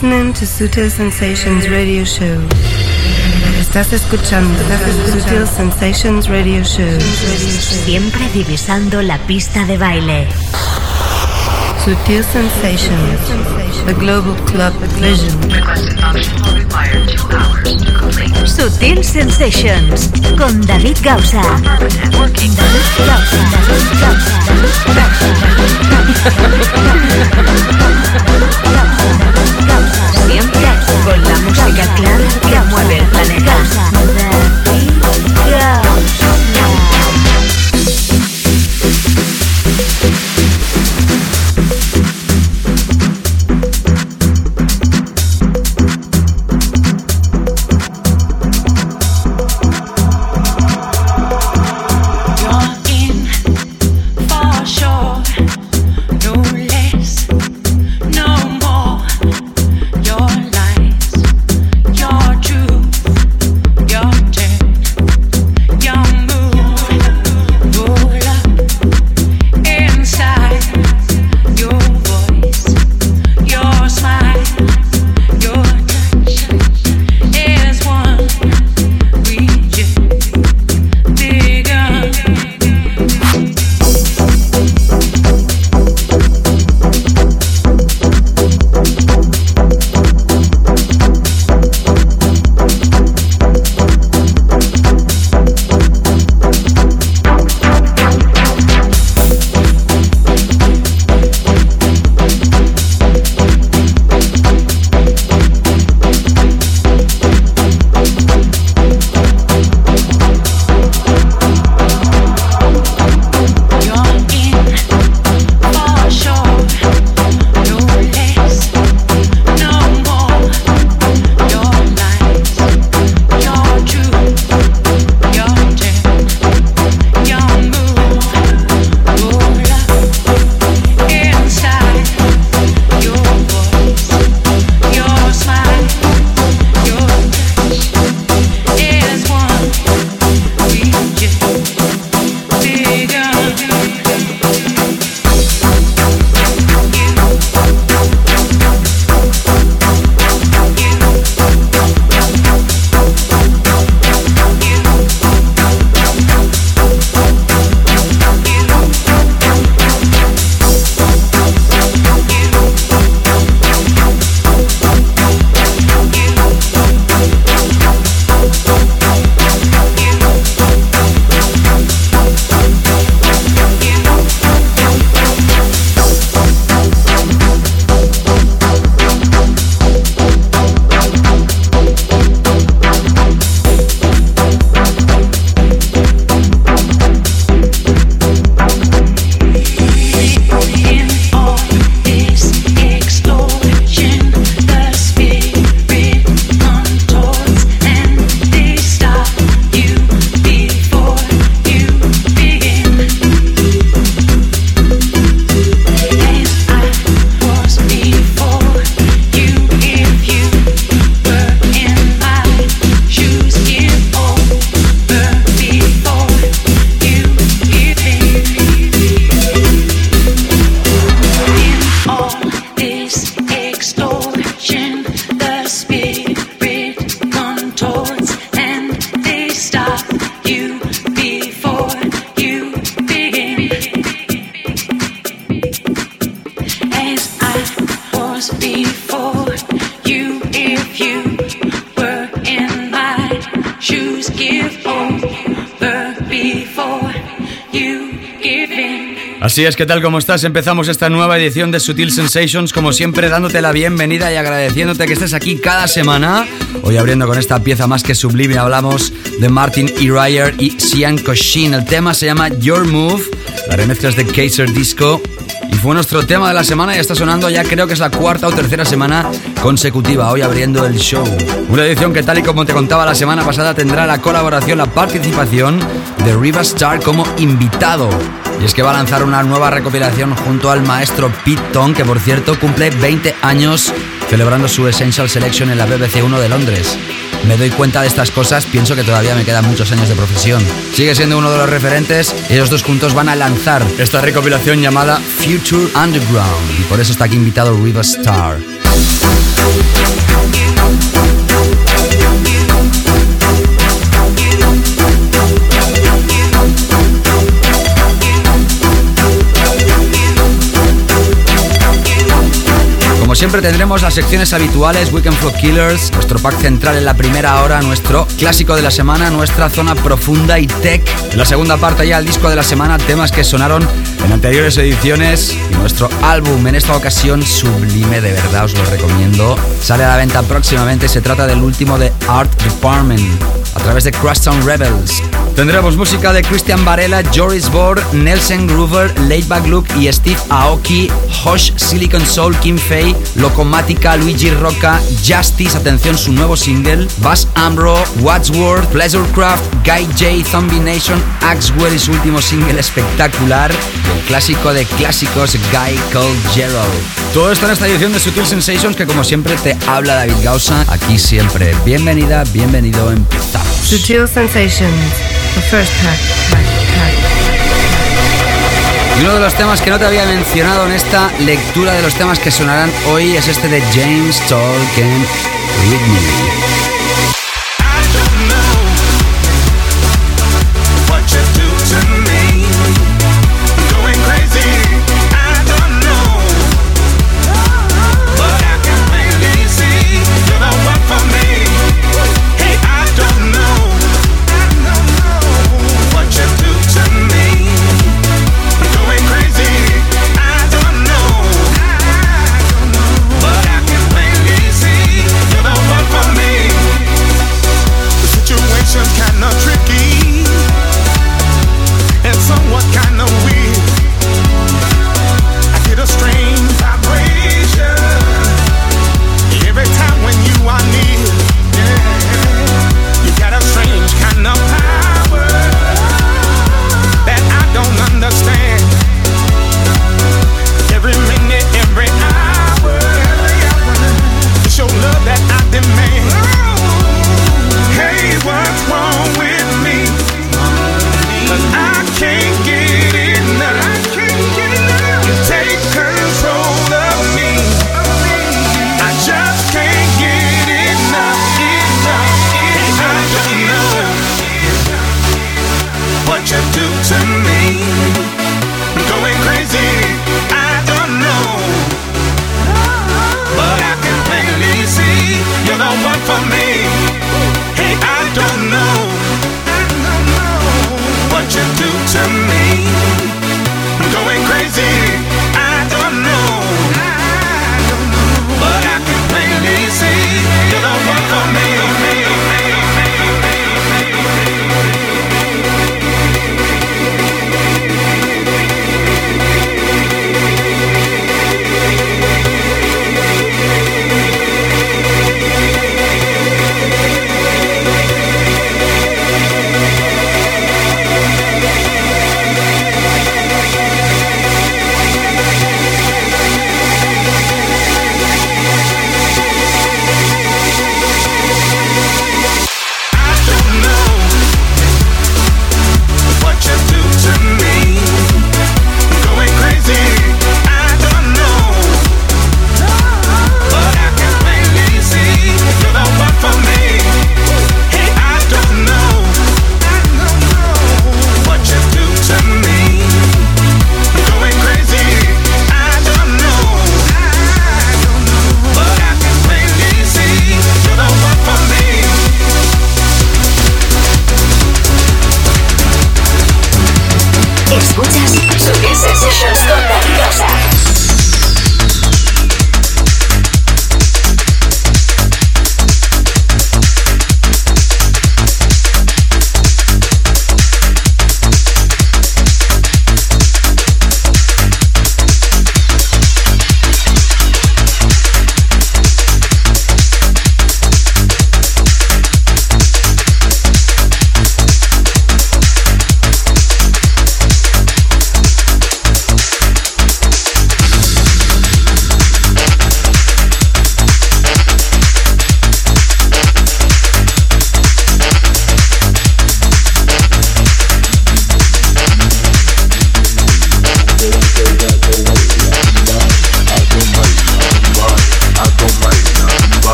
listening to Sutil Sensations Radio Show. Estás escuchando Sutil Sensations Radio Show. Siempre divisando la pista de baile. Sutil Sensations, the global club vision. Sutil Sensations con David Gausa. David Gausa. David Gausa. Siempre con la música clara que mueve el planeta. Así es, ¿qué tal? ¿Cómo estás? Empezamos esta nueva edición de Sutil Sensations, como siempre dándote la bienvenida y agradeciéndote que estés aquí cada semana. Hoy abriendo con esta pieza más que sublime hablamos de Martin E. Ryer y Sian Koshin. El tema se llama Your Move, la remezcla es de Kaiser Disco y fue nuestro tema de la semana y está sonando ya creo que es la cuarta o tercera semana consecutiva, hoy abriendo el show. Una edición que tal y como te contaba la semana pasada tendrá la colaboración, la participación de Riva Star como invitado. Y es que va a lanzar una nueva recopilación junto al maestro Pete Tong, que por cierto cumple 20 años celebrando su Essential Selection en la BBC 1 de Londres. Me doy cuenta de estas cosas, pienso que todavía me quedan muchos años de profesión. Sigue siendo uno de los referentes ellos dos juntos van a lanzar esta recopilación llamada Future Underground. Y por eso está aquí invitado Riva Star. Siempre tendremos las secciones habituales, Weekend Flow Killers, nuestro pack central en la primera hora, nuestro clásico de la semana, nuestra zona profunda y tech. La segunda parte ya el disco de la semana, temas que sonaron en anteriores ediciones y nuestro álbum en esta ocasión sublime, de verdad os lo recomiendo. Sale a la venta próximamente, se trata del último de Art Department a través de Crosstown Rebels. Tendremos música de Christian Varela, Joris Bord, Nelson Groover, Laidback Luke y Steve Aoki, Hosh, Silicon Soul, Kim Fay, Locomática, Luigi Rocca, Justice, atención su nuevo single, Bass Ambro, Wadsworth, Pleasurecraft, Guy J, Zombie Nation, Axwell y su último single espectacular, el clásico de clásicos Guy Called Gerald. Todo esto en esta edición de Sutil Sensations que como siempre te habla David Gausa, aquí siempre. Bienvenida, bienvenido, empezamos. Sutil Sensations. Y uno de los temas que no te había mencionado en esta lectura de los temas que sonarán hoy es este de James Tolkien.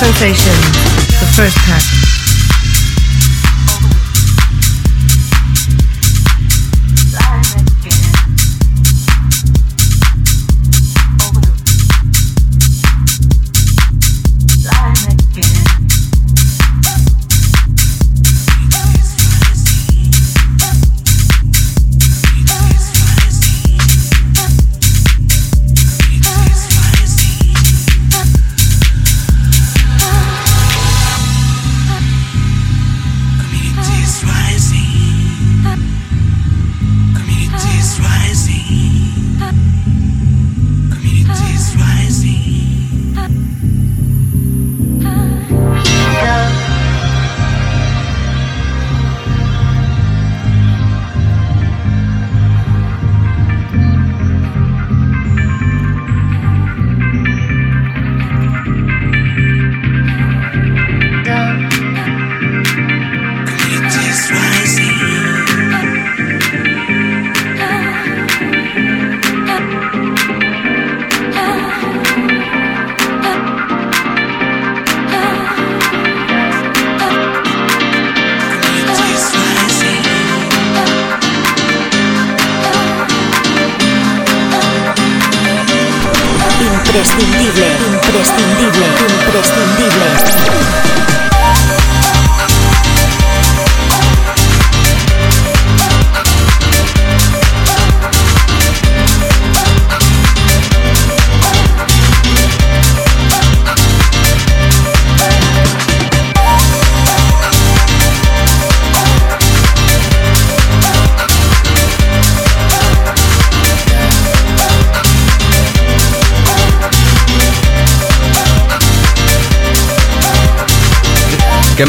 Sutil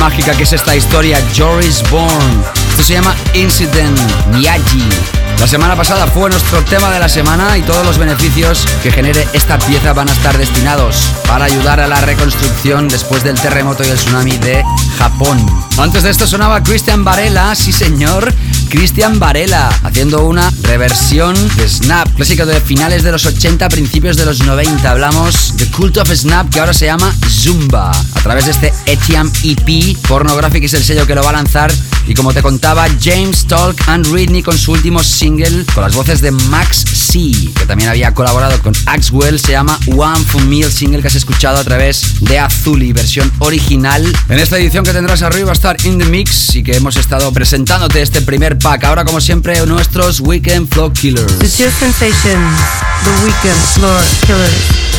mágica que es esta historia, Joris Bourne. Esto se llama Incident Miyagi. La semana pasada fue nuestro tema de la semana y todos los beneficios que genere esta pieza van a estar destinados para ayudar a la reconstrucción después del terremoto y el tsunami de Japón. Antes de esto sonaba Christian Varela, sí señor, Cristian Varela, haciendo una reversión de Snap, clásico de finales de los 80, principios de los 90. Hablamos de Cult of Snap, que ahora se llama Zumba, a través de este Etiam EP. Pornographic es el sello que lo va a lanzar. Y como te contaba, James Talk and Ridney con su último single, con las voces de Max C, que también había colaborado con Axwell, se llama One for Me, single que has escuchado a través de Azuli, versión original. En esta edición que tendrás arriba va a estar In the Mix y que hemos estado presentándote este primer pack. Ahora, como siempre, nuestros Weekend Flow Killers. The The Weekend Floor Killers.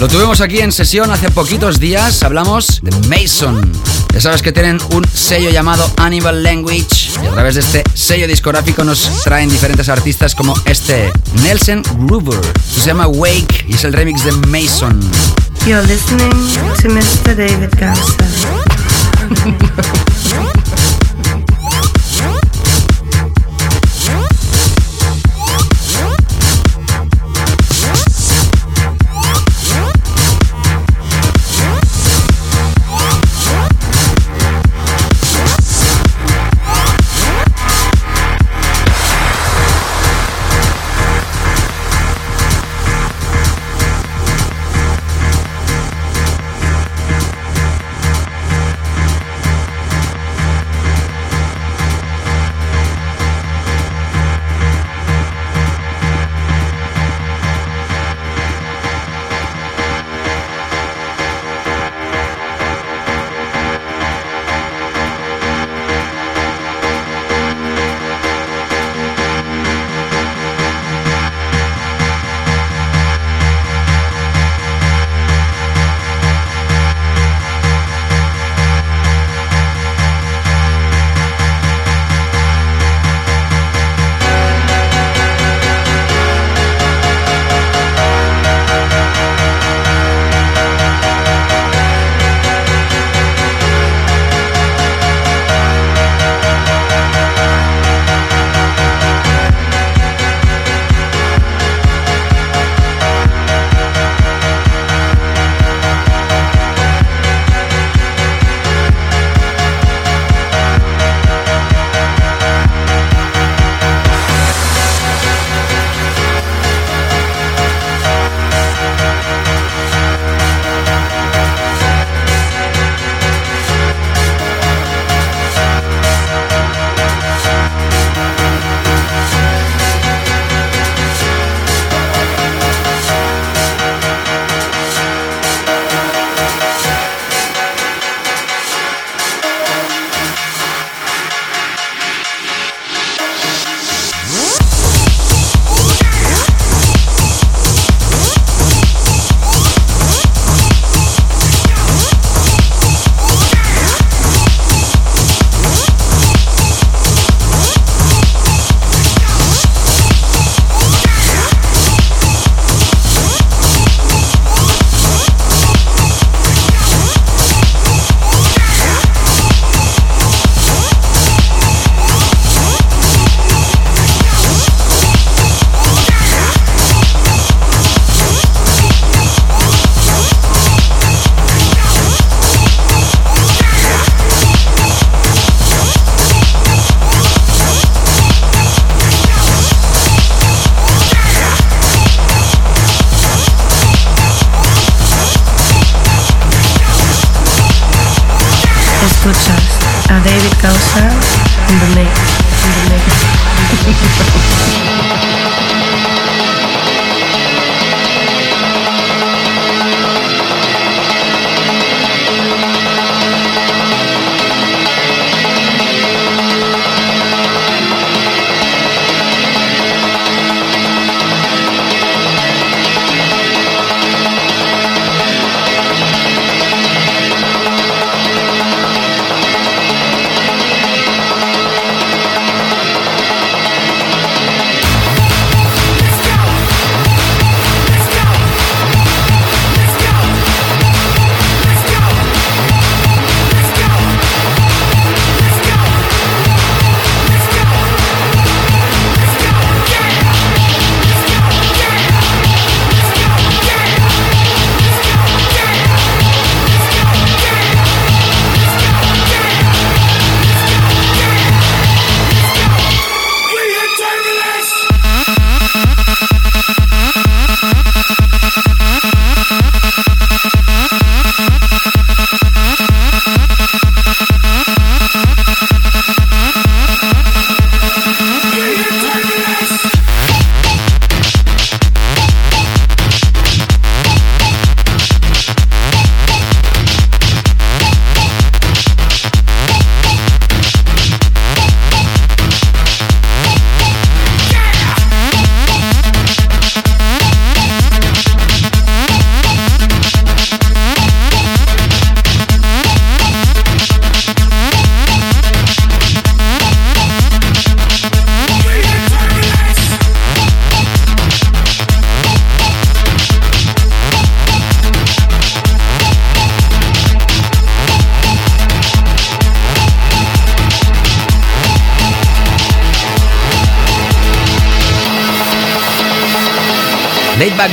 Lo tuvimos aquí en sesión hace poquitos días. Hablamos de Mason. Ya sabes que tienen un sello llamado Animal Language y a través de este sello discográfico nos traen diferentes artistas como este Nelson Gruber. Se llama Wake y es el remix de Mason. You're listening to Mr. David Garza.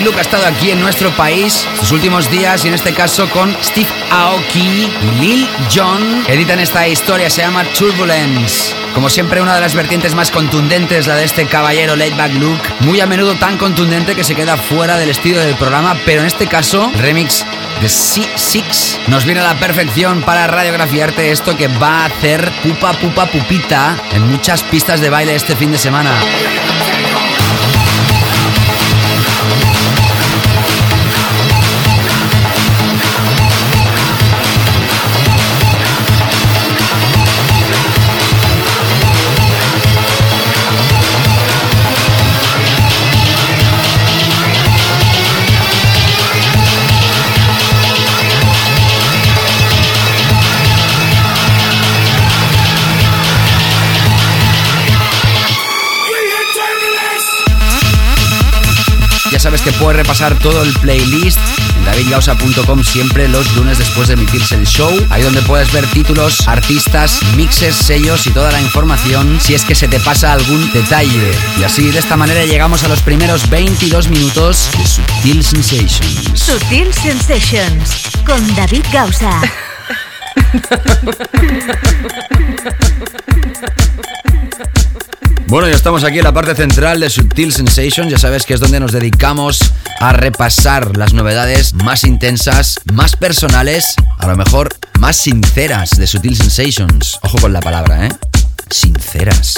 Luke ha estado aquí en nuestro país sus últimos días y en este caso con Steve Aoki y Lil Jon. Editan esta historia, se llama Turbulence. Como siempre, una de las vertientes más contundentes, la de este caballero Back Luke. Muy a menudo tan contundente que se queda fuera del estilo del programa, pero en este caso, remix de C6 nos viene a la perfección para radiografiarte esto que va a hacer pupa pupa pupita en muchas pistas de baile este fin de semana. Sabes que puedes repasar todo el playlist en davidgausa.com siempre los lunes después de emitirse el show. Ahí donde puedes ver títulos, artistas, mixes, sellos y toda la información si es que se te pasa algún detalle. Y así de esta manera llegamos a los primeros 22 minutos de Sutil Sensations. Sutil Sensations con David Gausa. Bueno, ya estamos aquí en la parte central de Subtil Sensation. Ya sabes que es donde nos dedicamos a repasar las novedades más intensas, más personales, a lo mejor más sinceras de Subtil Sensations. Ojo con la palabra, ¿eh? Sinceras.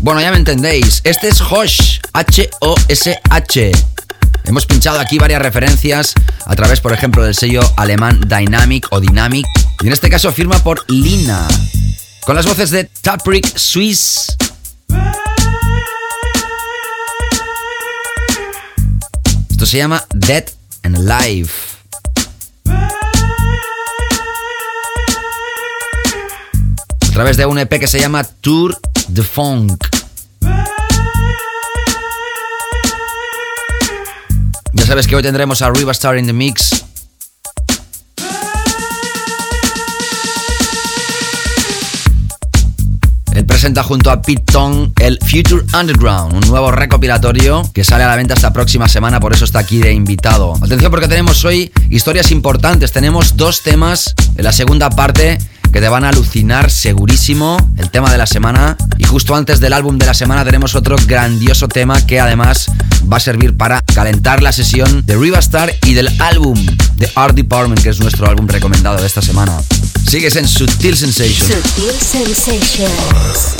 Bueno, ya me entendéis. Este es Hosh, H-O-S-H. Hemos pinchado aquí varias referencias a través, por ejemplo, del sello alemán Dynamic o Dynamic. Y en este caso firma por Lina. Con las voces de Taprick Swiss esto se llama Dead and Alive. A través de un EP que se llama Tour de Funk. Ya sabes que hoy tendremos a Riva Star in the Mix presenta junto a Pete Tong el Future Underground, un nuevo recopilatorio que sale a la venta esta próxima semana, por eso está aquí de invitado. Atención porque tenemos hoy historias importantes, tenemos dos temas en la segunda parte que te van a alucinar segurísimo. El tema de la semana. Y justo antes del álbum de la semana tenemos otro grandioso tema que además va a servir para calentar la sesión de Riva Star y del álbum de Art Department, que es nuestro álbum recomendado de esta semana. Sigues en Sutil Sensations. Sutil Sensations.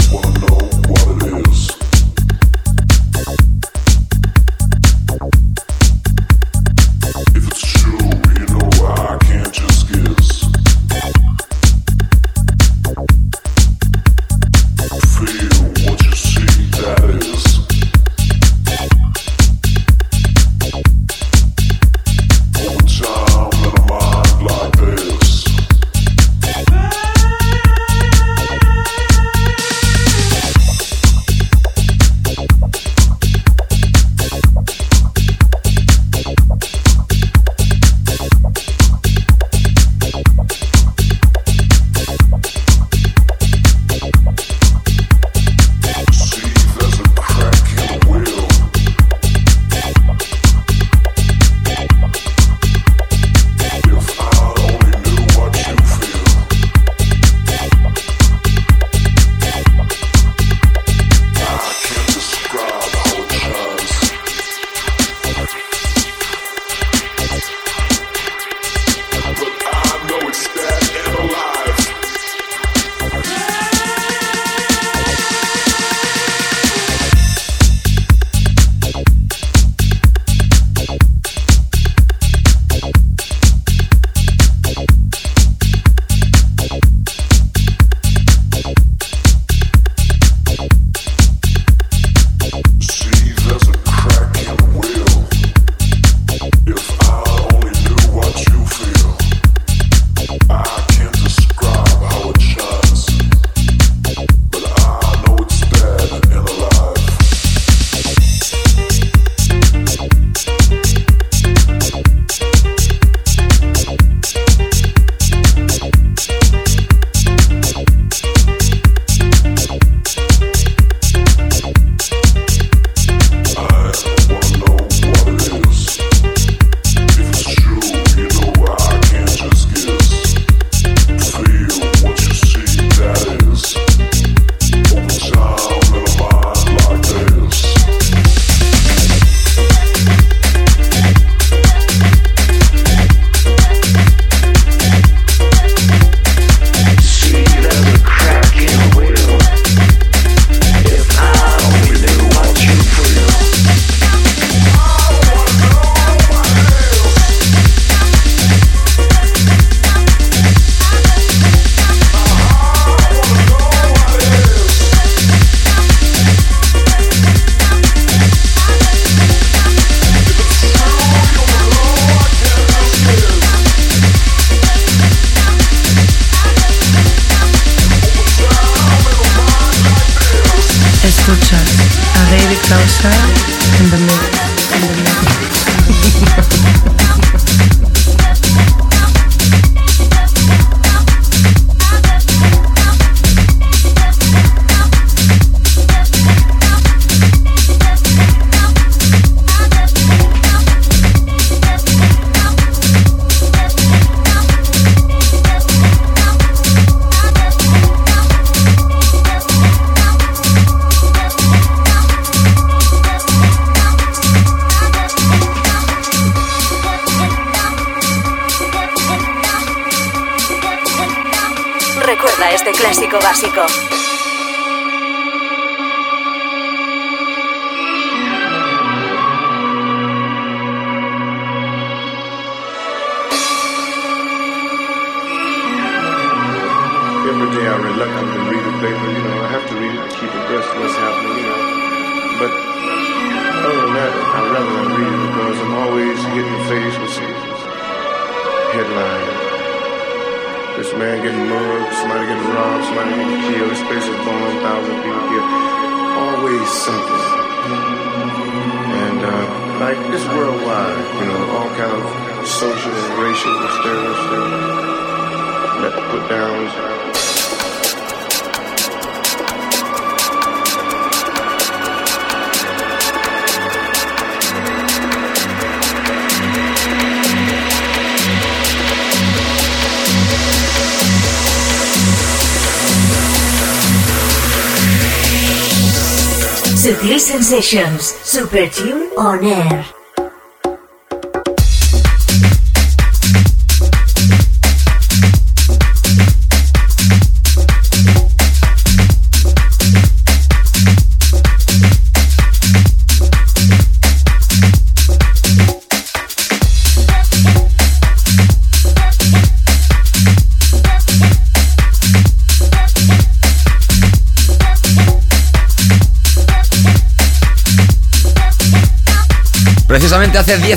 time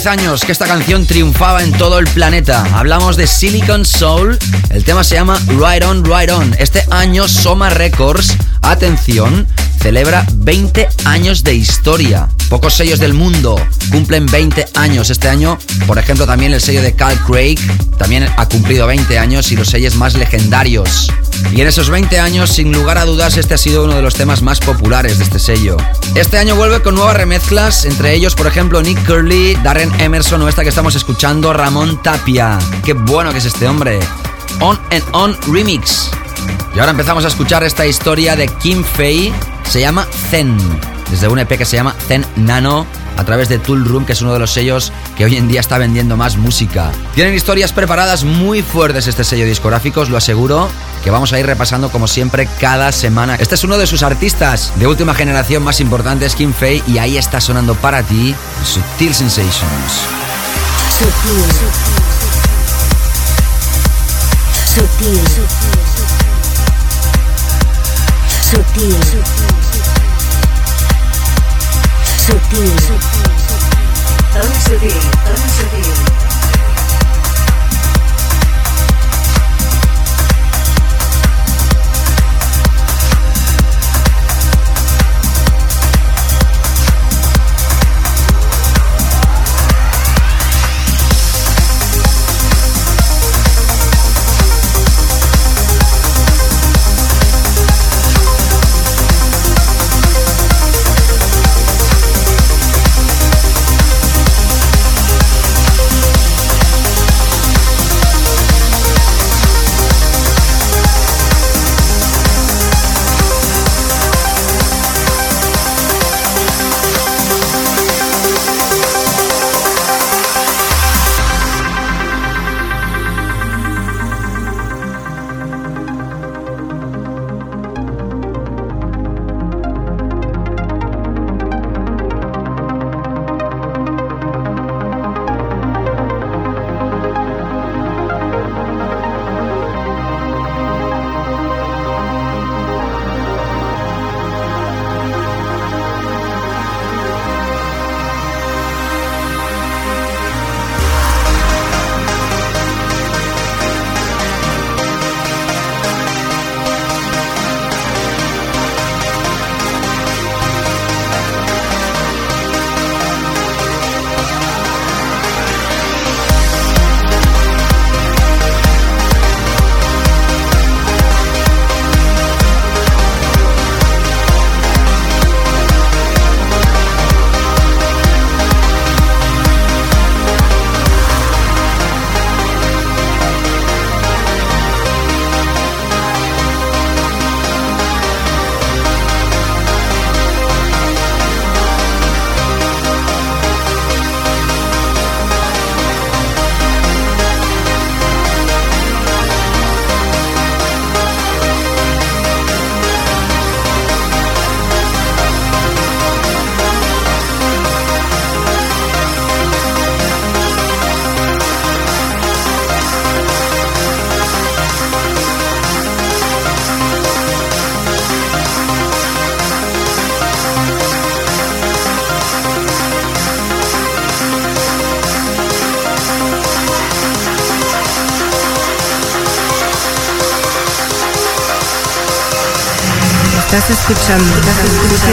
Precisamente hace 10 años que esta canción triunfaba en todo el planeta. Hablamos de Silicon Soul. El tema se llama Right On, Right On. Este año Soma Records, atención, celebra 20 años de historia. Pocos sellos del mundo cumplen 20 años. Este año, por ejemplo, también el sello de Cal Craig también ha cumplido 20 años y los sellos más legendarios. Y en esos 20 años, sin lugar a dudas, este ha sido uno de los temas más populares de este sello. Este año vuelve con nuevas remezclas, entre ellos, por ejemplo, Nick Curley, Darren Emerson o esta que estamos escuchando, Ramón Tapia. Qué bueno que es este hombre. On and On Remix. Y ahora empezamos a escuchar esta historia de Kim Fei, se llama Zen, desde un EP que se llama Zen Nano a través de Tool Room, que es uno de los sellos que hoy en día está vendiendo más música. Tienen historias preparadas muy fuertes este sello discográfico, os lo aseguro, que vamos a ir repasando como siempre cada semana. Este es uno de sus artistas de última generación más importantes, Kim Fei, y ahí está sonando para ti Subtil Sensations. Sutil. Sutil. Sutil. Sutil. Sutil, tan sutil. Estás escuchando Sutil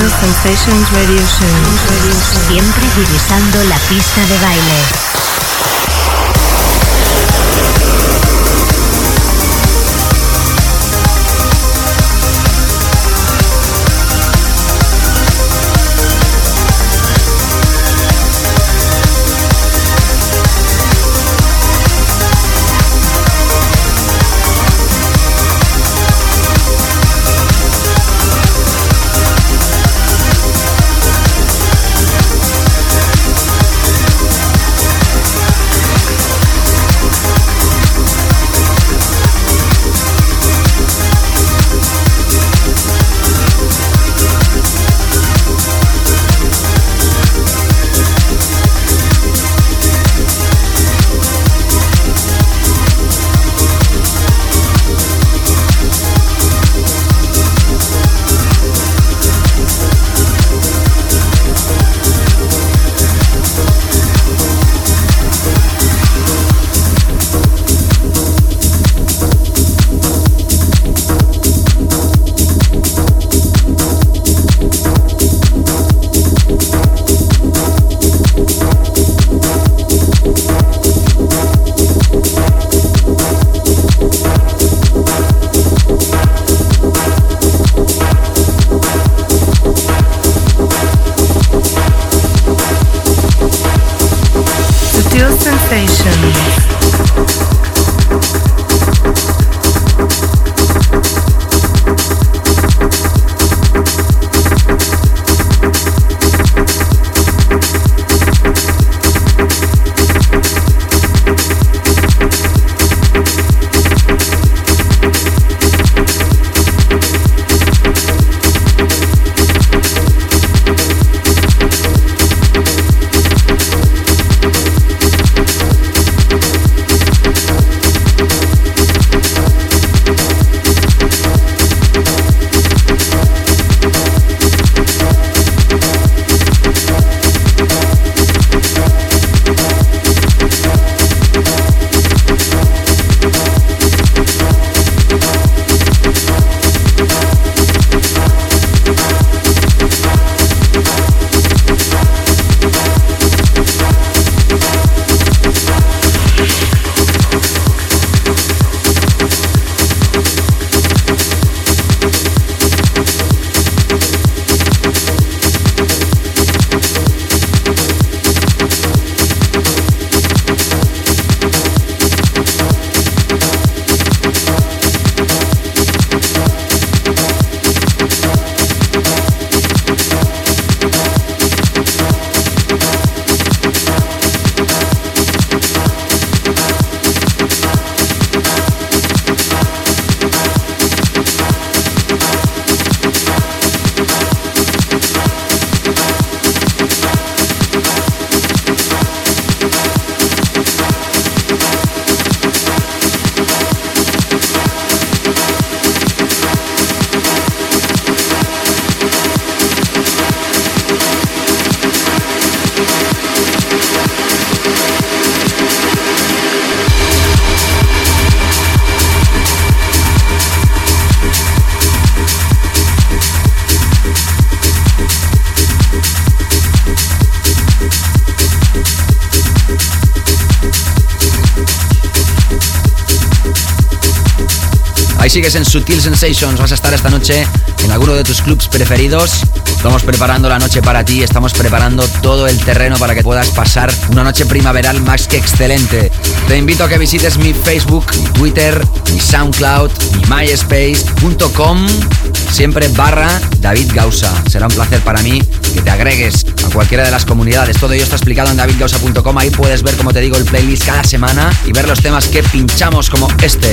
Sensations Radio Show. Siempre divisando la pista de baile. Sigues en Sutil Sensations, vas a estar esta noche en alguno de tus clubs preferidos. Estamos preparando la noche para ti, estamos preparando todo el terreno para que puedas pasar una noche primaveral más que excelente. Te invito a que visites mi Facebook, mi Twitter, mi SoundCloud, mi MySpace.com, siempre barra David Gausa. Será un placer para mí que te agregues a cualquiera de las comunidades. Todo ello está explicado en davidgausa.com. Ahí puedes ver, como te digo, el playlist cada semana y ver los temas que pinchamos como este.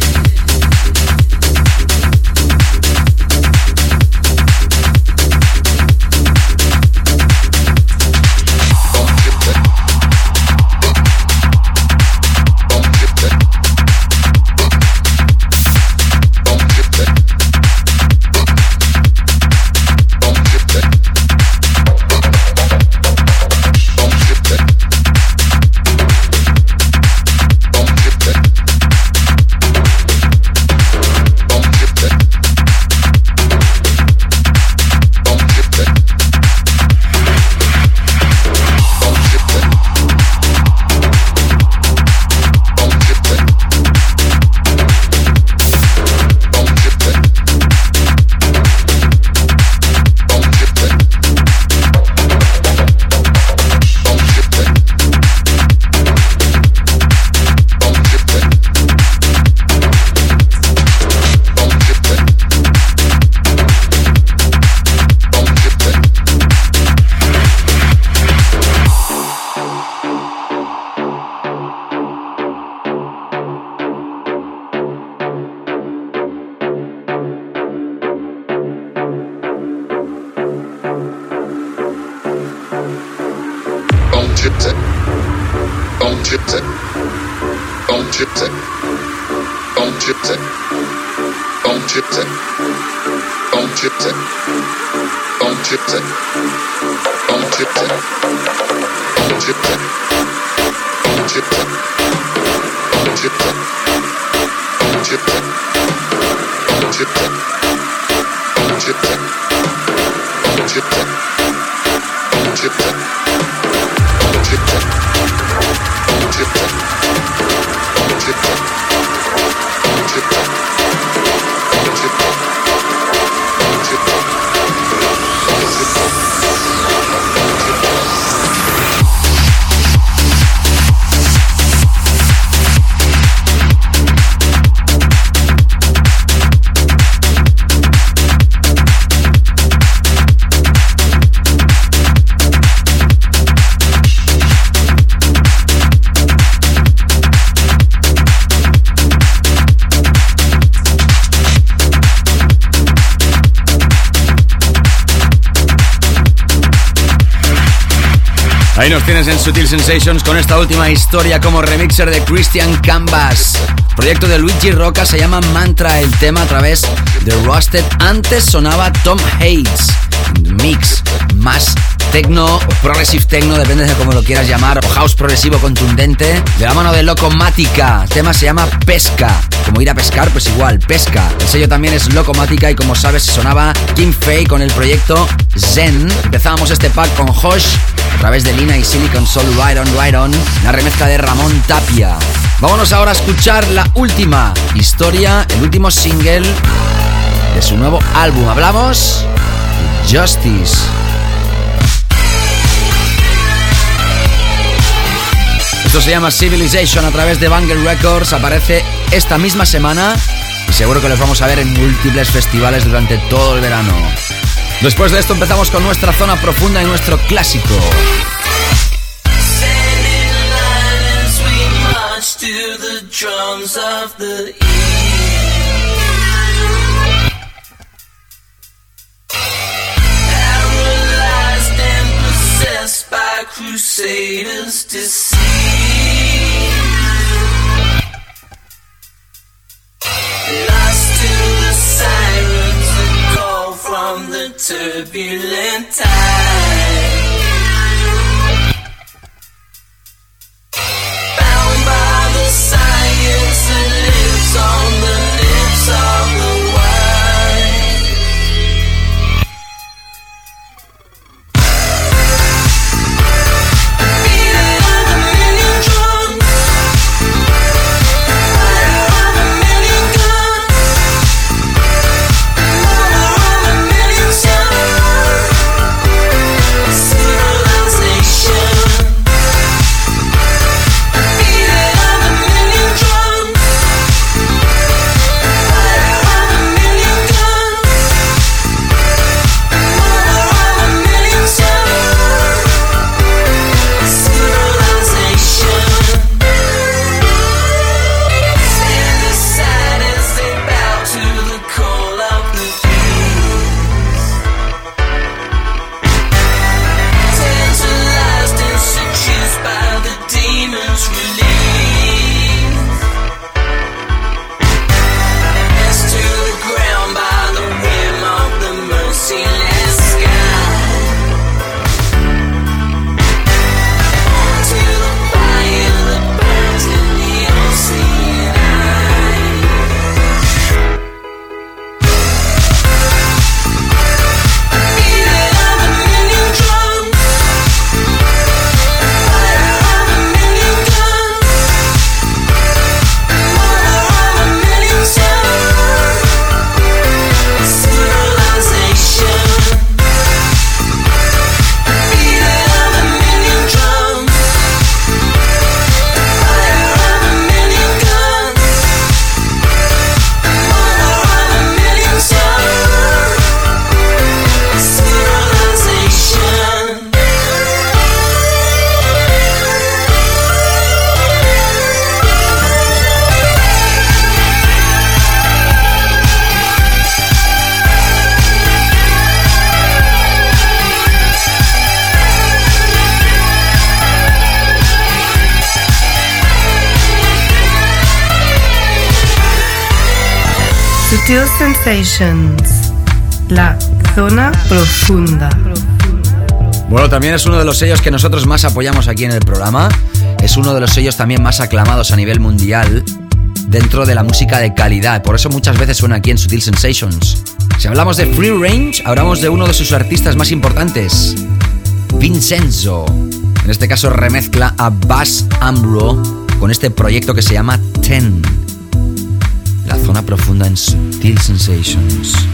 Nos tienes en Sutil Sensations con esta última historia como remixer de Christian Canvas. proyecto de Luigi Roca se llama Mantra, el tema a través de Rusted. Antes sonaba Tom Hates, mix más techno o progressive techno, depende de cómo lo quieras llamar, o house progresivo contundente, de la mano de Locomática. El tema se llama Pesca, como ir a pescar, pues igual, pesca. El sello también es Locomática y como sabes sonaba Kim Fei con el proyecto Zen. Empezábamos este pack con Hosh través de Lina y Silicon Soul Right On Right On, la remezcla de Ramón Tapia. Vámonos ahora a escuchar la última historia, el último single de su nuevo álbum. Hablamos de Justice. Esto se llama Civilization a través de Banger Records. Aparece esta misma semana y seguro que los vamos a ver en múltiples festivales durante todo el verano. Después de esto empezamos con nuestra zona profunda y nuestro clásico. La zona profunda. Bueno, también es uno de los sellos que nosotros más apoyamos aquí en el programa. Es uno de los sellos también más aclamados a nivel mundial dentro de la música de calidad. Por eso muchas veces suena aquí en Sutil Sensations. Si hablamos de Free Range, hablamos de uno de sus artistas más importantes, Vincenzo. En este caso remezcla a Bass Ambro con este proyecto que se llama Ten zona profunda en Subtil Sensations.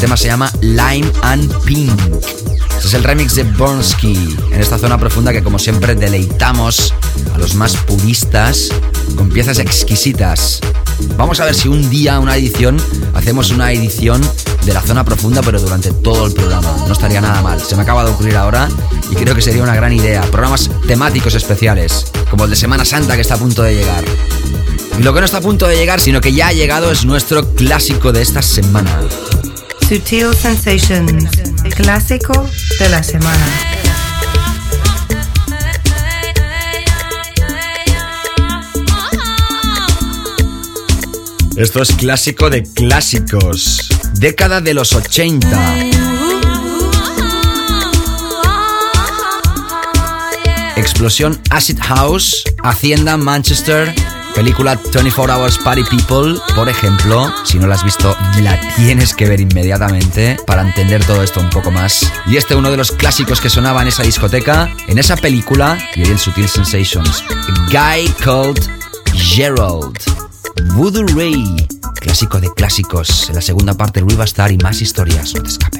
Tema se llama Lime and Pink. Este es el remix de Bonsky en esta zona profunda que como siempre deleitamos a los más puristas con piezas exquisitas. Vamos a ver si un día, una edición, hacemos una edición de la zona profunda pero durante todo el programa. No estaría nada mal. Se me acaba de ocurrir ahora y creo que sería una gran idea. Programas temáticos especiales, como el de Semana Santa que está a punto de llegar. Y lo que no está a punto de llegar, sino que ya ha llegado, es nuestro clásico de esta semana. Sutil Sensations, clásico de la semana. Esto es clásico de clásicos. Década de los 80. Explosión Acid House, Hacienda Manchester, película 24 Hours Party People, por ejemplo. Si no la has visto, la tienes que ver inmediatamente para entender todo esto un poco más. Y este uno de los clásicos que sonaba en esa discoteca, en esa película y en Sutil Sensations. A guy called Gerald. Voodoo Ray, clásico de clásicos. En la segunda parte, Riva Star y más historias. No te escapes.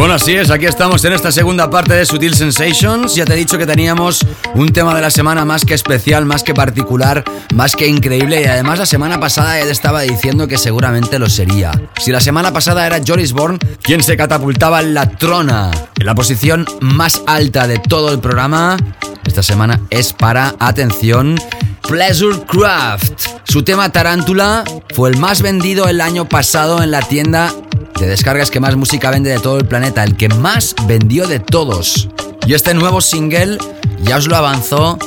Bueno, así es, aquí estamos en esta segunda parte de Sutil Sensations. Ya te he dicho que teníamos un tema de la semana más que especial, más que particular, más que increíble y además la semana pasada te estaba diciendo que seguramente lo sería. Si la semana pasada era Joris Bourne quien se catapultaba en la trona, en la posición más alta de todo el programa, esta semana es para, atención, Pleasure Craft. Su tema Tarántula fue el más vendido el año pasado en la tienda de descargas que más música vende de todo el planeta, el que más vendió de todos. Y este nuevo single, ya os lo avanzó,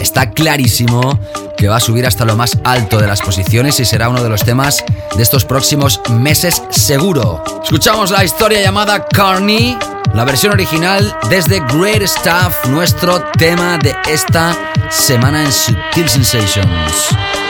está clarísimo que va a subir hasta lo más alto de las posiciones y será uno de los temas de estos próximos meses seguro. Escuchamos la historia llamada Carney, la versión original desde Great Stuff, nuestro tema de esta semana en Sutil Sensations.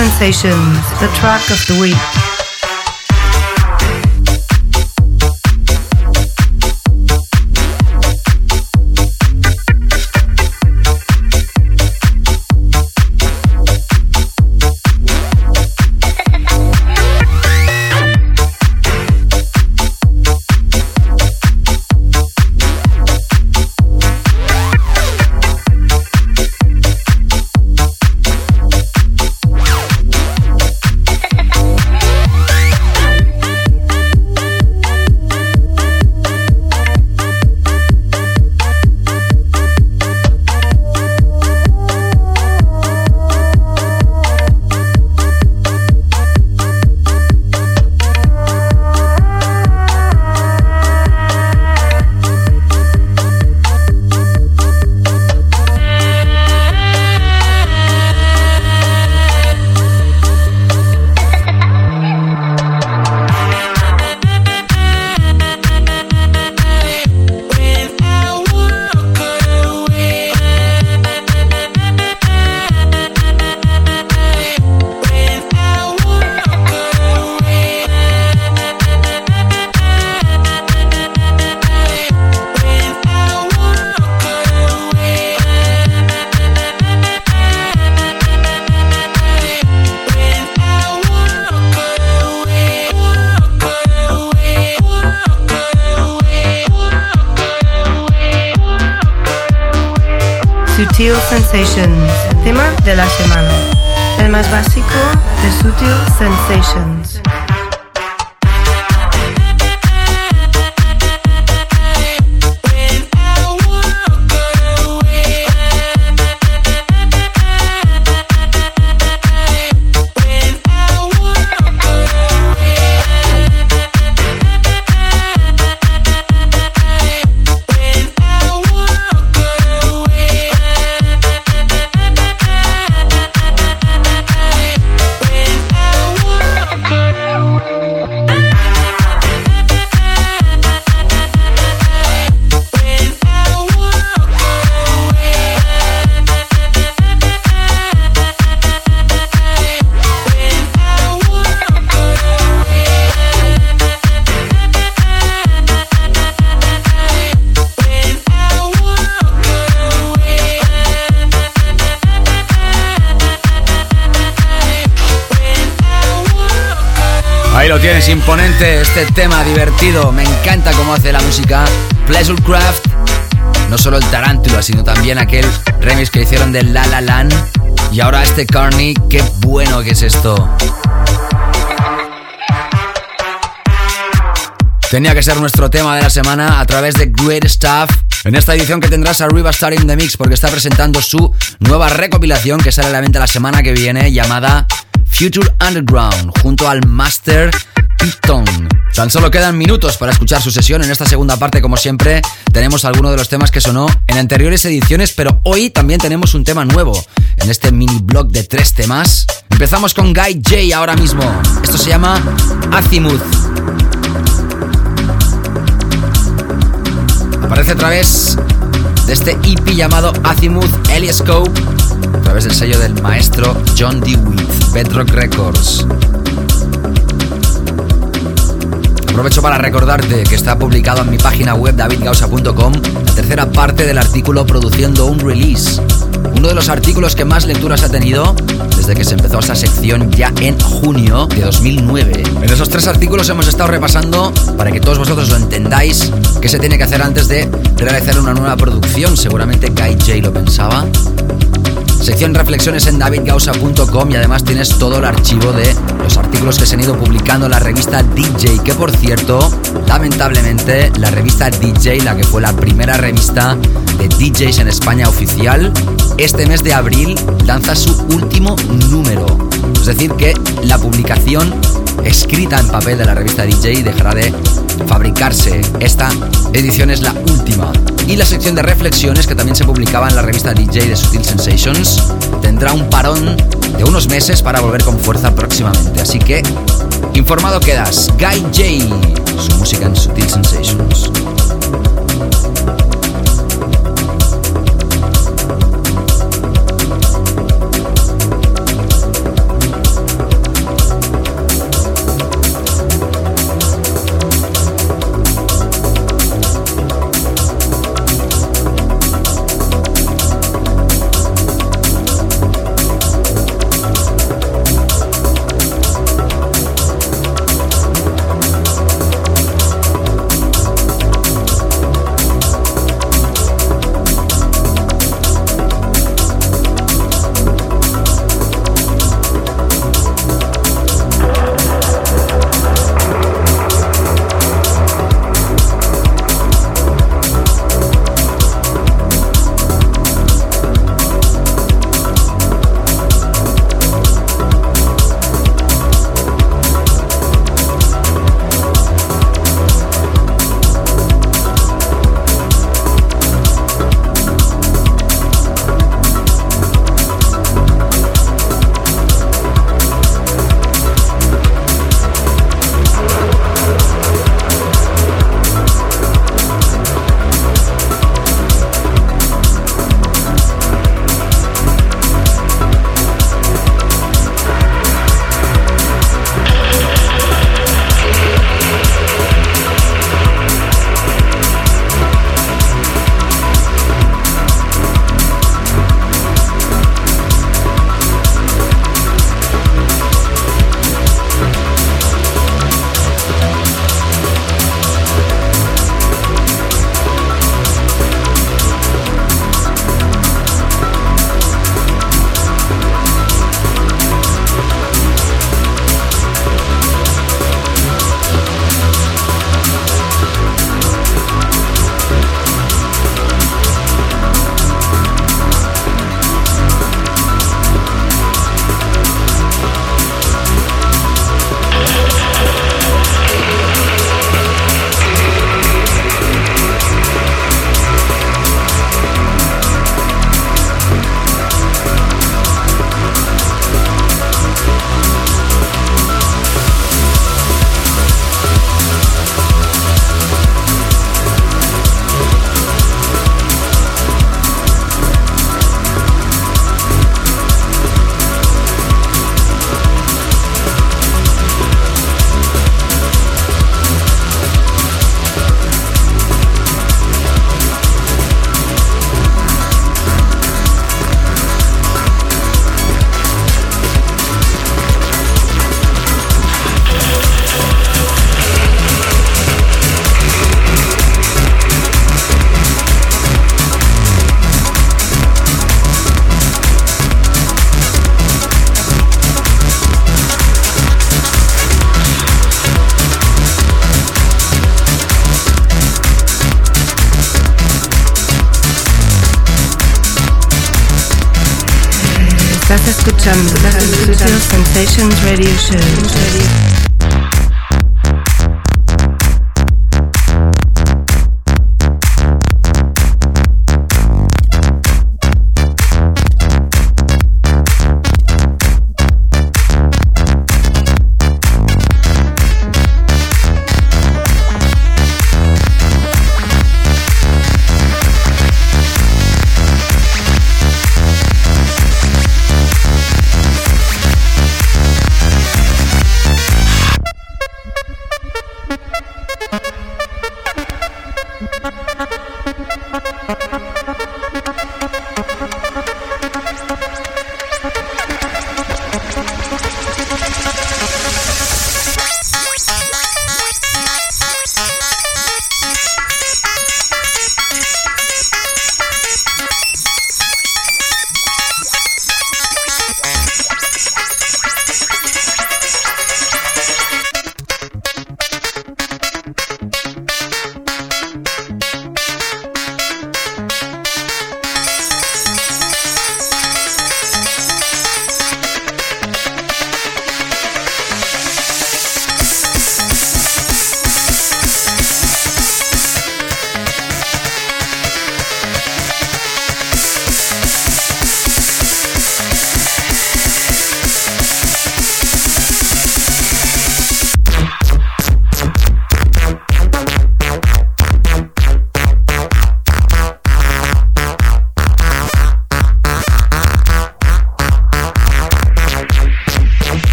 Sensations, the track of the week. No solo el Tarántula, sino también aquel remix que hicieron de La La Land. Y ahora este Carney, qué bueno que es esto. Tenía que ser nuestro tema de la semana a través de Great Stuff. En esta edición que tendrás a Riva Star in the Mix porque está presentando su nueva recopilación que sale a la venta la semana que viene llamada Future Underground junto al Master Tan solo quedan minutos para escuchar su sesión. En esta segunda parte, como siempre, tenemos algunos de los temas que sonó en anteriores ediciones, pero hoy también tenemos un tema nuevo en este mini blog de tres temas. Empezamos con Guy J ahora mismo. Esto se llama Azimuth. Aparece a través de este EP llamado Azimuth Helioscope, a través del sello del maestro John DeWitt, Bedrock Records. Aprovecho para recordarte que está publicado en mi página web davidgausa.com la tercera parte del artículo Produciendo un Release. Uno de los artículos que más lecturas ha tenido desde que se empezó esta sección ya en junio de 2009. En esos tres artículos hemos estado repasando para que todos vosotros lo entendáis qué se tiene que hacer antes de realizar una nueva producción. Seguramente Guy J lo pensaba. Sección reflexiones en davidgausa.com y además tienes todo el archivo de los artículos que se han ido publicando en la revista DJ, que por cierto, lamentablemente, la revista DJ, la que fue la primera revista de DJs en España oficial, este mes de abril lanza su último número. Es decir, que la publicación escrita en papel de la revista DJ dejará de fabricarse. Esta edición es la última. Y la sección de reflexiones que también se publicaba en la revista DJ de Sutil Sensations tendrá un parón de unos meses para volver con fuerza próximamente. Así que, informado quedas. Guy J, su música en Sutil Sensations. Sensations Radio Show.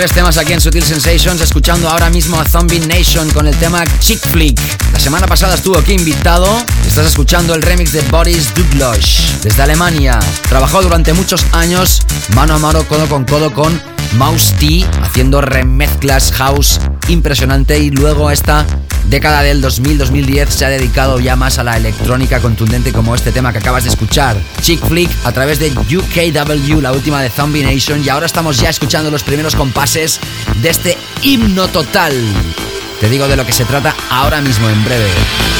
Tres temas aquí en Sutil Sensations, escuchando ahora mismo a Zombie Nation con el tema Chick Flick. La semana pasada estuvo aquí invitado. Estás escuchando el remix de Boris Douglas desde Alemania. Trabajó durante muchos años mano a mano, codo con codo con Mouse T, haciendo remezclas house impresionante y luego esta década del 2000-2010 se ha dedicado ya más a la electrónica contundente como este tema que acabas de escuchar, Chick Flick a través de UKW, la última de Zombie Nation y ahora estamos ya escuchando los primeros compases de este himno total. Te digo de lo que se trata ahora mismo en breve.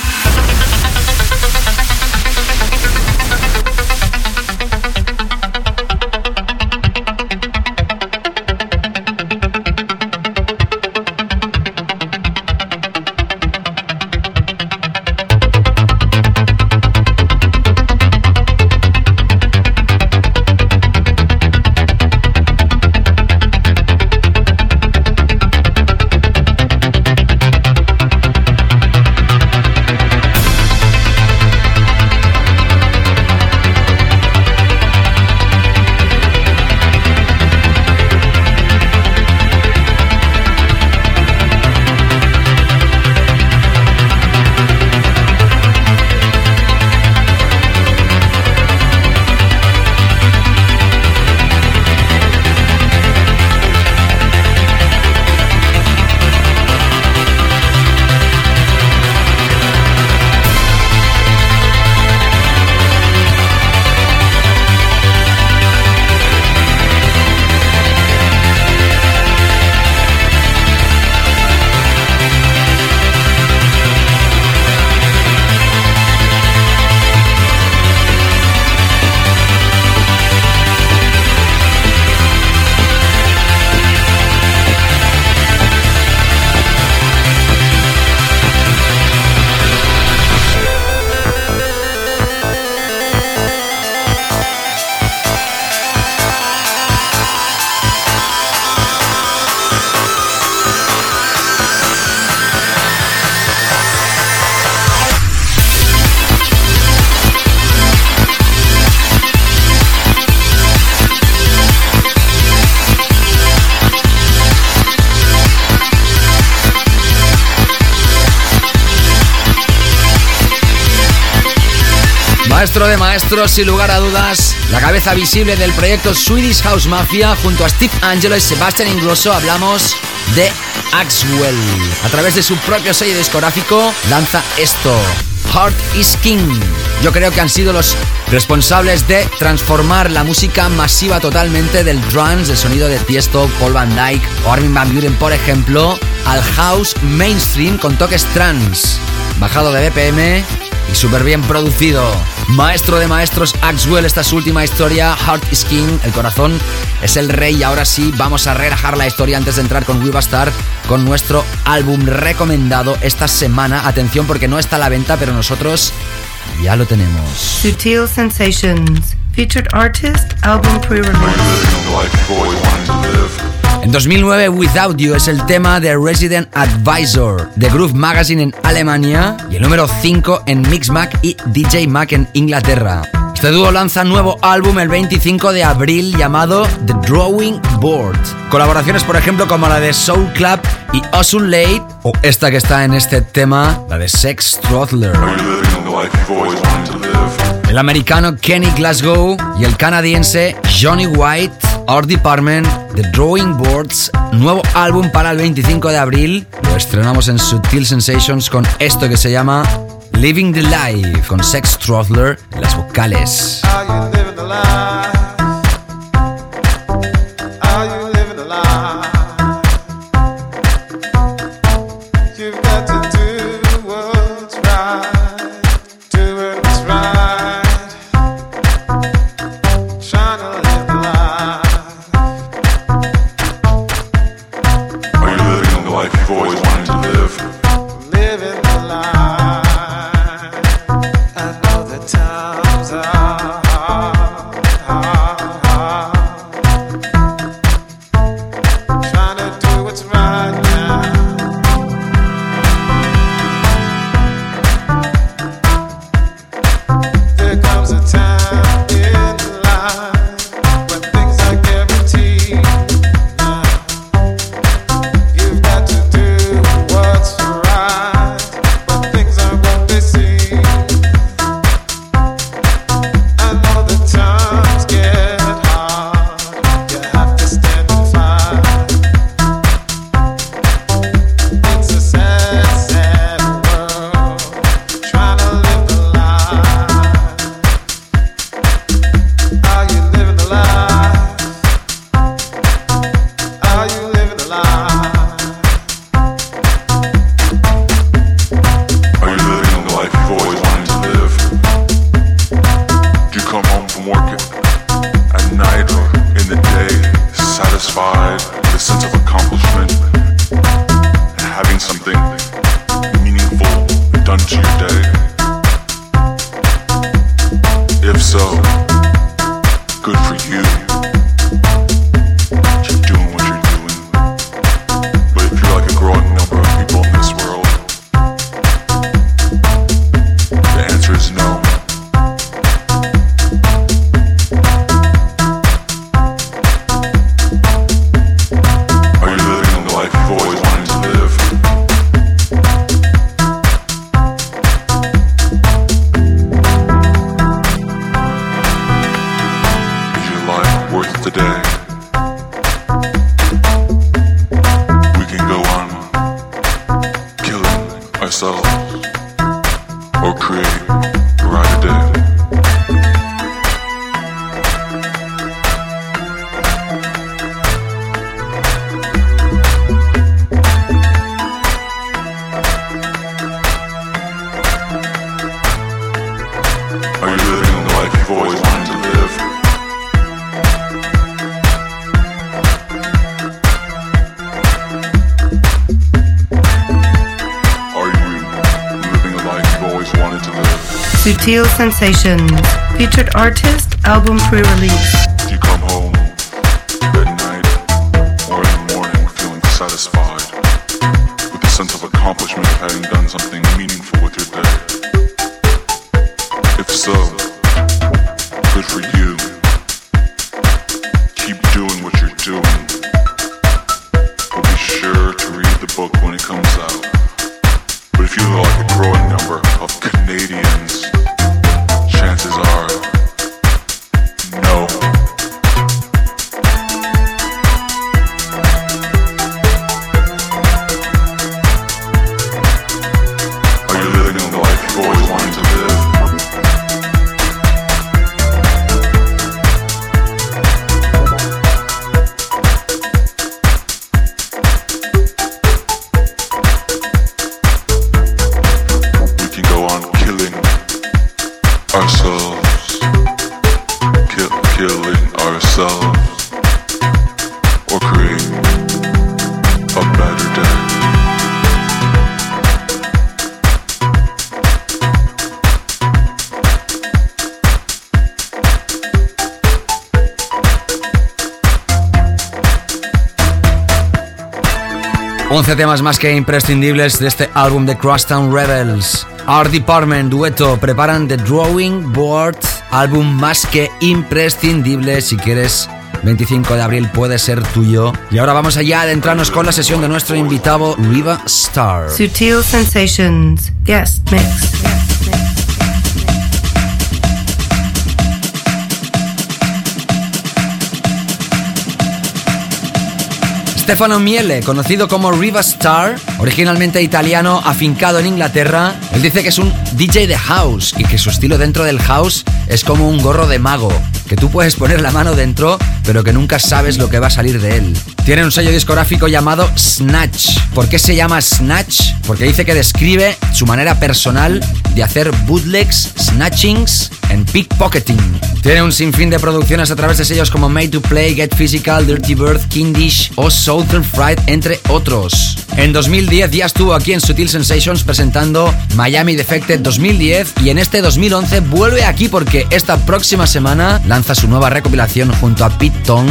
De maestros, sin lugar a dudas, la cabeza visible del proyecto Swedish House Mafia, junto a Steve Angelo y Sebastian Ingrosso, hablamos de Axwell. A través de su propio sello discográfico, lanza esto. Heart is King. Yo creo que han sido los responsables de transformar la música masiva totalmente del trance, del sonido de Tiesto, Paul Van Dyke o Armin Van Buren, por ejemplo, al house mainstream con toques trance, bajado de BPM y súper bien producido. Maestro de maestros Axwell, esta es su última historia, Heart is King, el corazón es el rey y ahora sí vamos a relajar la historia antes de entrar con We Star con nuestro álbum recomendado esta semana. Atención porque no está a la venta, pero nosotros ya lo tenemos. Sutil Sensations, featured artist, album pre-release. En 2009, Without You es el tema de Resident Advisor de Groove Magazine en Alemania y el número 5 en Mixmag y DJ Mac en Inglaterra. Este dúo lanza nuevo álbum el 25 de abril llamado The Drawing Board. Colaboraciones, por ejemplo, como la de Soul Club y Awesome Late, o esta que está en este tema, la de Sex Throttler. El americano Kenny Glasgow y el canadiense Johnny White, Art Department, The Drawing Boards, nuevo álbum para el 25 de abril. Lo estrenamos en Sutil Sensations con esto que se llama Living the Life con Sex Throttler en las vocales. Sutil Sensations, featured artist, album pre-release. You más que imprescindibles de este álbum de Crosstown Rebels. Art Department, dueto, preparan The Drawing Board, álbum más que imprescindible si quieres 25 de abril puede ser tuyo. Y ahora vamos allá a adentrarnos con la sesión de nuestro invitado Riva Star. Sutil Sensations, guest mix. Stefano Miele, conocido como Riva Star, originalmente italiano, afincado en Inglaterra, él dice que es un DJ de house y que su estilo dentro del house es como un gorro de mago, que tú puedes poner la mano dentro, pero que nunca sabes lo que va a salir de él. Tiene un sello discográfico llamado Snatch. ¿Por qué se llama Snatch? Porque dice que describe su manera personal de hacer bootlegs, snatchings en pickpocketing. Tiene un sinfín de producciones a través de sellos como Made to Play, Get Physical, Dirty Bird, Kindish o Southern Fried, entre otros. En 2010 ya estuvo aquí en Sutil Sensations presentando Miami Defected 2010 y en este 2011 vuelve aquí porque esta próxima semana lanza su nueva recopilación junto a Pete Tong,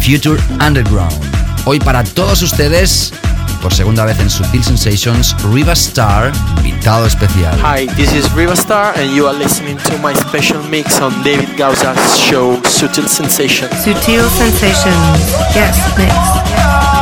Future Underground. Hoy para todos ustedes, por segunda vez en Sutil Sensations, Riva Star, invitado especial. Hi, this is Riva Star and you are listening to my special mix on David Gauza's show Sutil Sensations. Sutil Sensations, guest mix.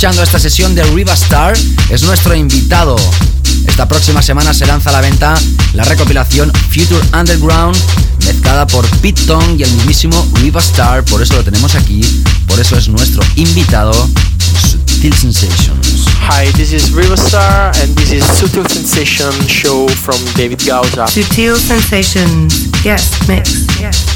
Escuchando esta sesión de Riva Star. Es nuestro invitado. Esta próxima semana se lanza a la venta la recopilación Future Underground, mezclada por Pete Tong y el mismísimo Riva Star. Por eso lo tenemos aquí. Por eso es nuestro invitado, Sutil Sensations. Hi, this is Riverstar and this is Sutil Sensation show from David Gauza. Sutil Sensations. Yes, mix. Yes,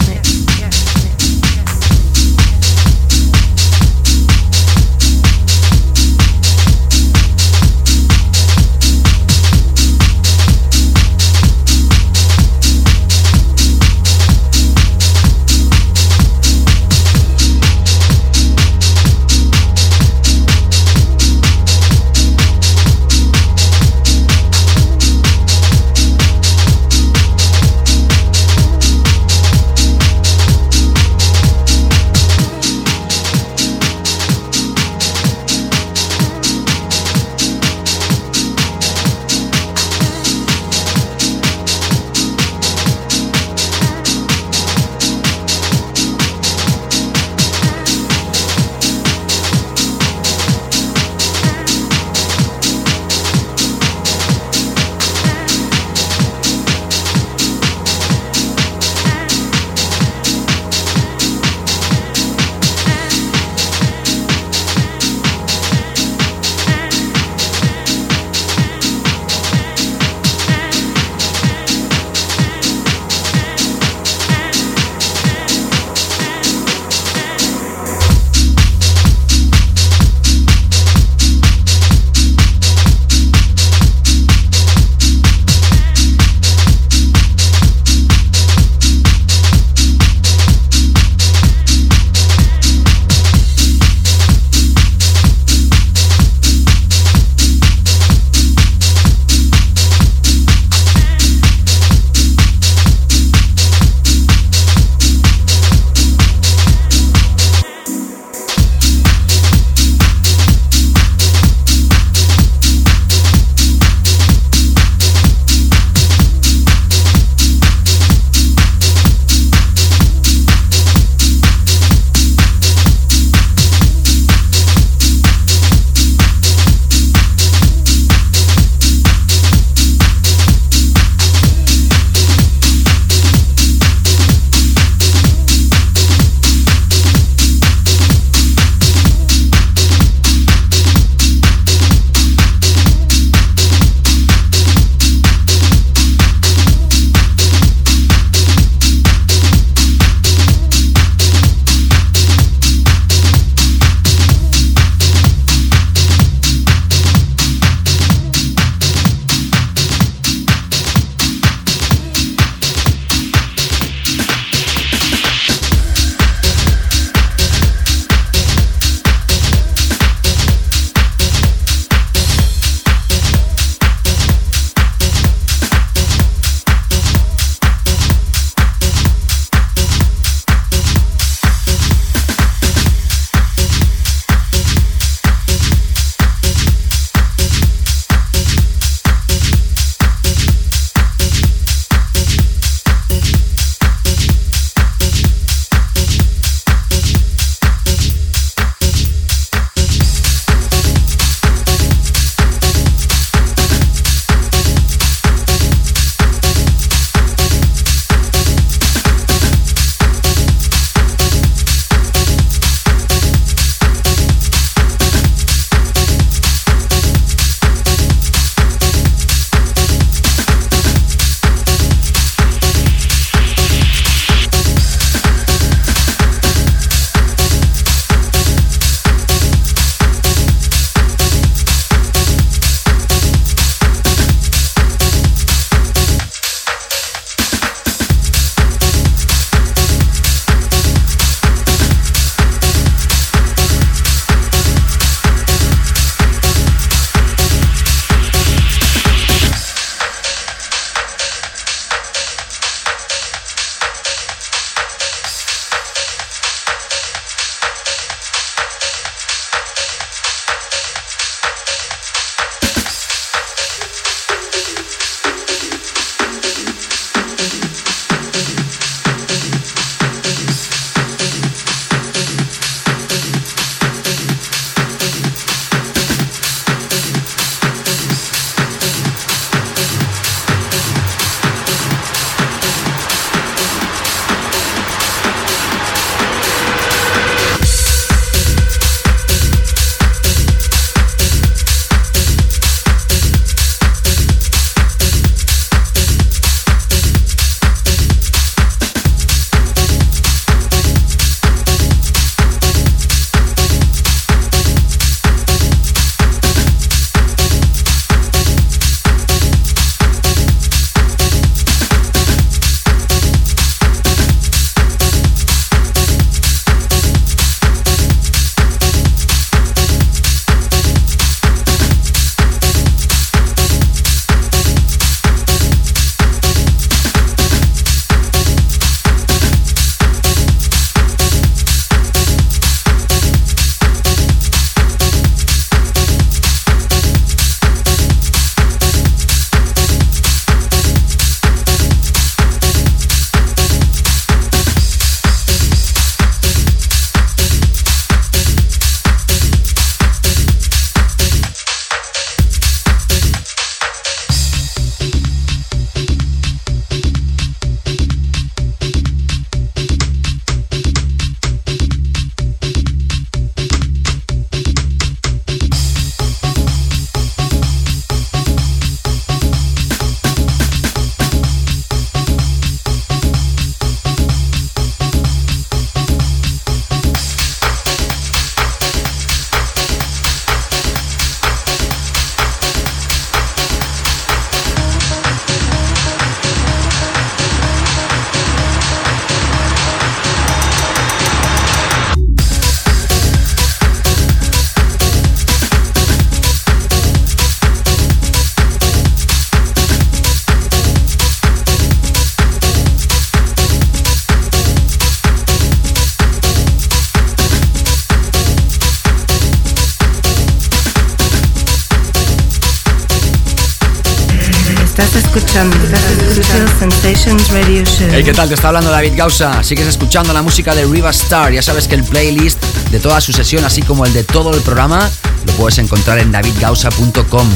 Show. Hey, ¿qué tal? Te está hablando David Gausa. Sigues escuchando la música de Riva Star. Ya sabes que el playlist de toda su sesión, así como el de todo el programa, lo puedes encontrar en davidgausa.com.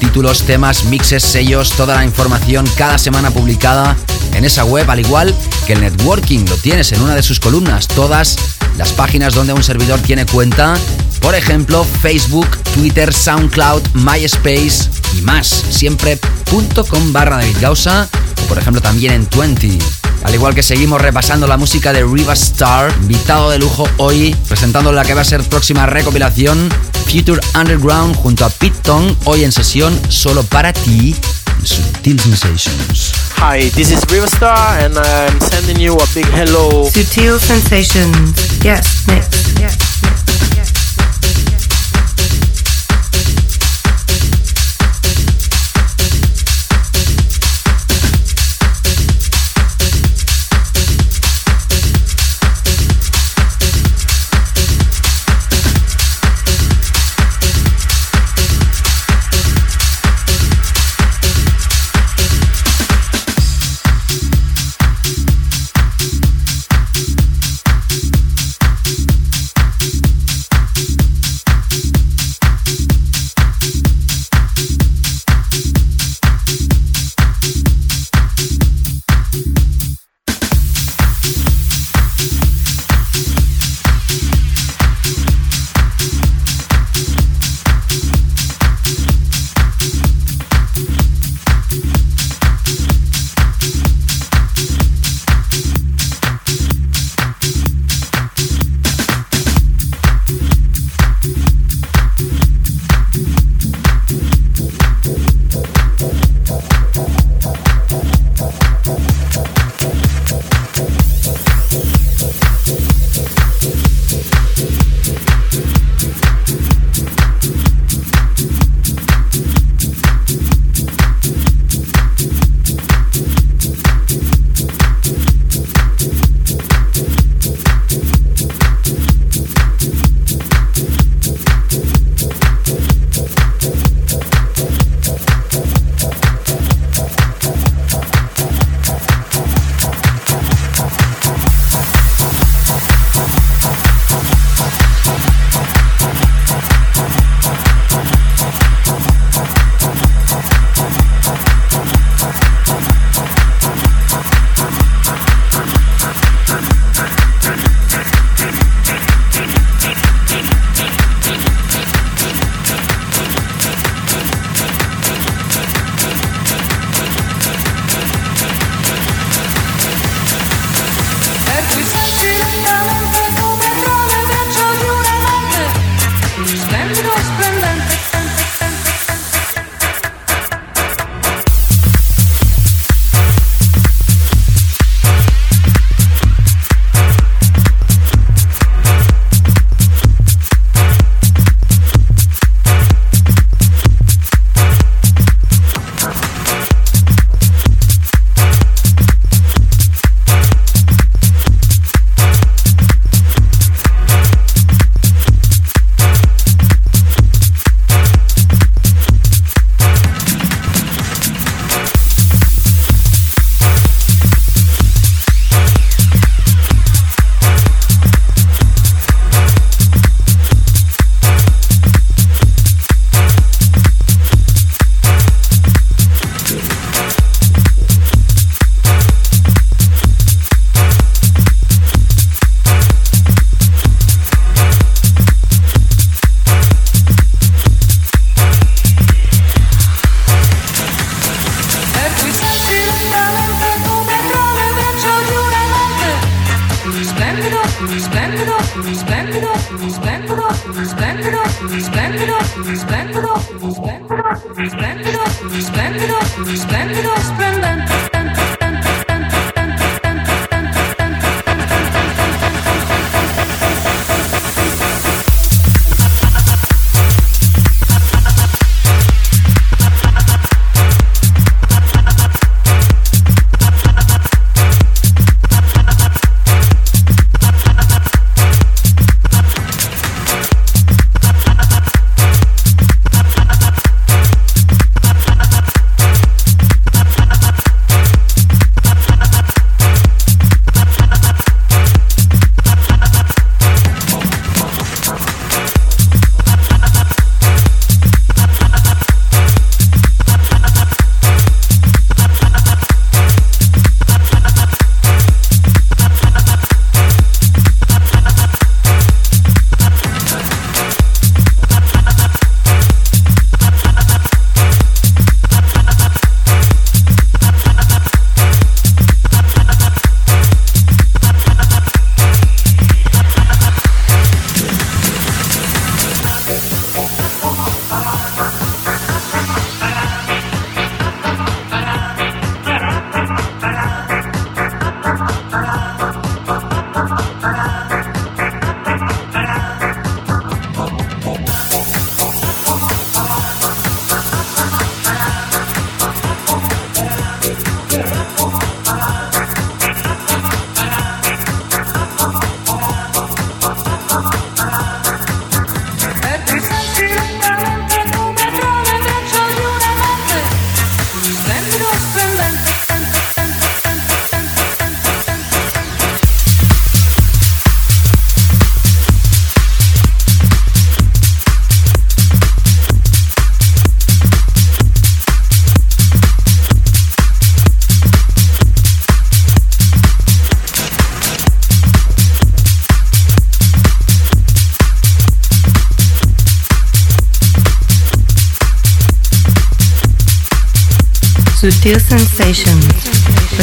Títulos, temas, mixes, sellos, toda la información cada semana publicada en esa web, al igual que el networking. Lo tienes en una de sus columnas. Todas las páginas donde un servidor tiene cuenta. Por ejemplo, Facebook, Twitter, SoundCloud, MySpace y más. Siempre .com barra David Gausa o por ejemplo también en 20. Al igual que seguimos repasando la música de Riva Star, invitado de lujo hoy, presentando la que va a ser próxima recopilación, Future Underground junto a Pete Tong, hoy en sesión solo para ti, Sutil Sensations. Hi, this is Riva Star and I'm sending you a big hello. Sutil Sensations, yes, mix,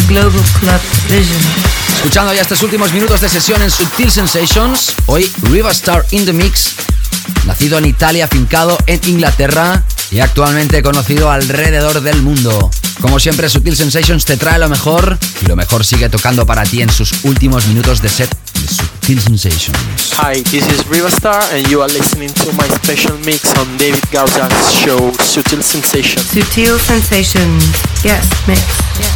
Global. Escuchando ya estos últimos minutos de sesión en Sutil Sensations, hoy Riverstar in the Mix, nacido en Italia, fincado en Inglaterra y actualmente conocido alrededor del mundo. Como siempre, Sutil Sensations te trae lo mejor y lo mejor sigue tocando para ti en sus últimos minutos de set de Sutil Sensations. Hi, this is Riverstar and you are listening to my special mix on David Gauza's show Sutil Sensations. Sutil Sensations, yes, mix. Yes.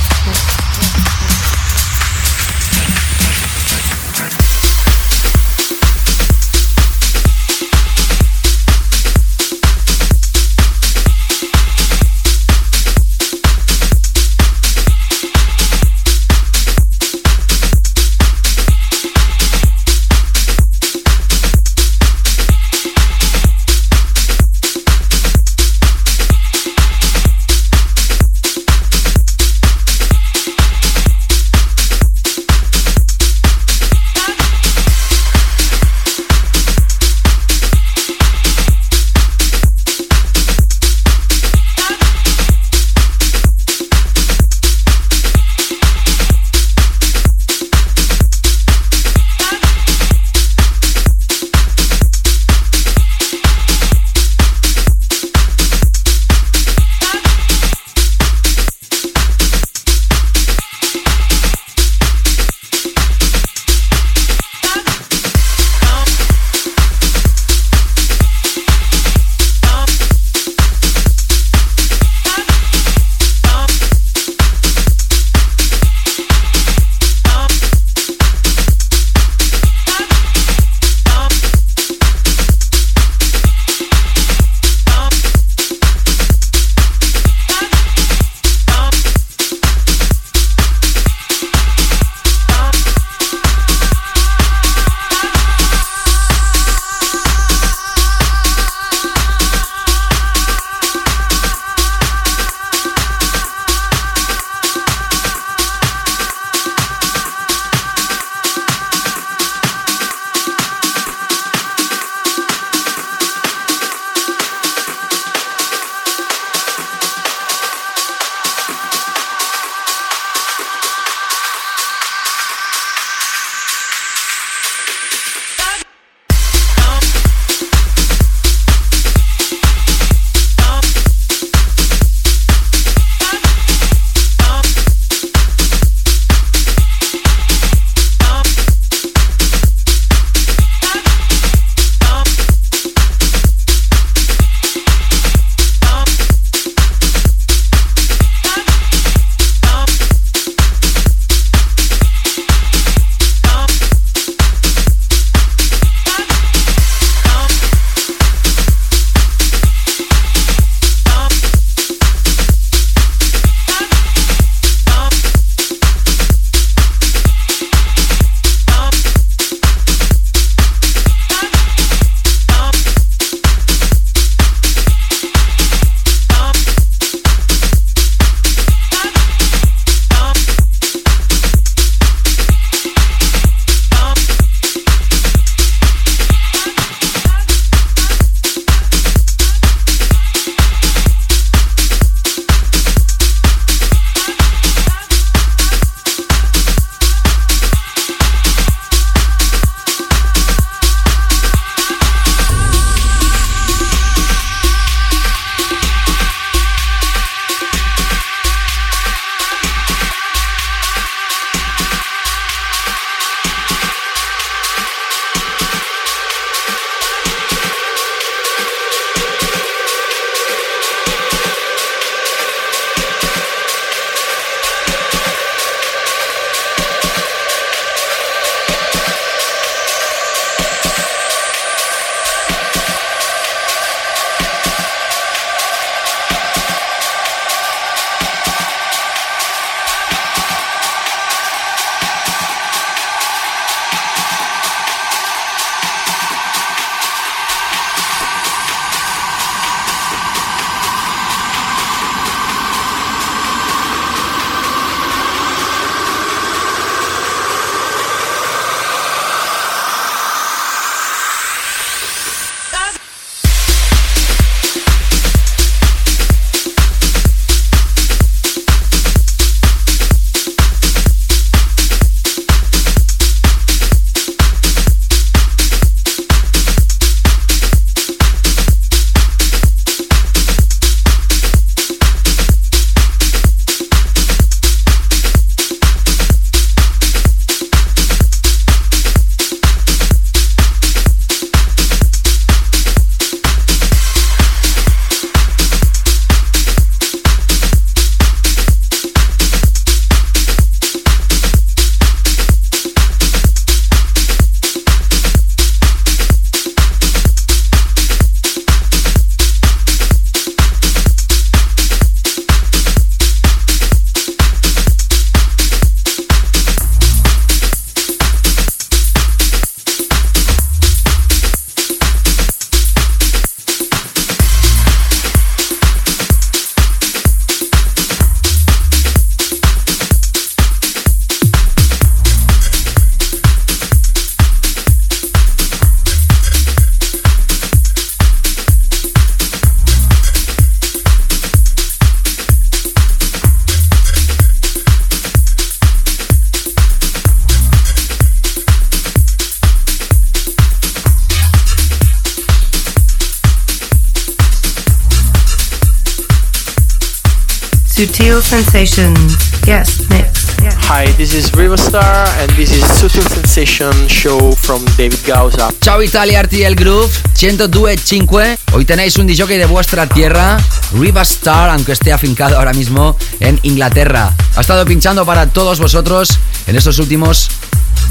Sutil Sensations. Yes, mix. Hi, this is Riverstar and this is Sutil Sensation show from David Gausa. Ciao Italia, RTL Groove 102.5. Hoy tenéis un DJ de vuestra tierra, Riverstar, aunque esté afincado ahora mismo en Inglaterra. Ha estado pinchando para todos vosotros en estos últimos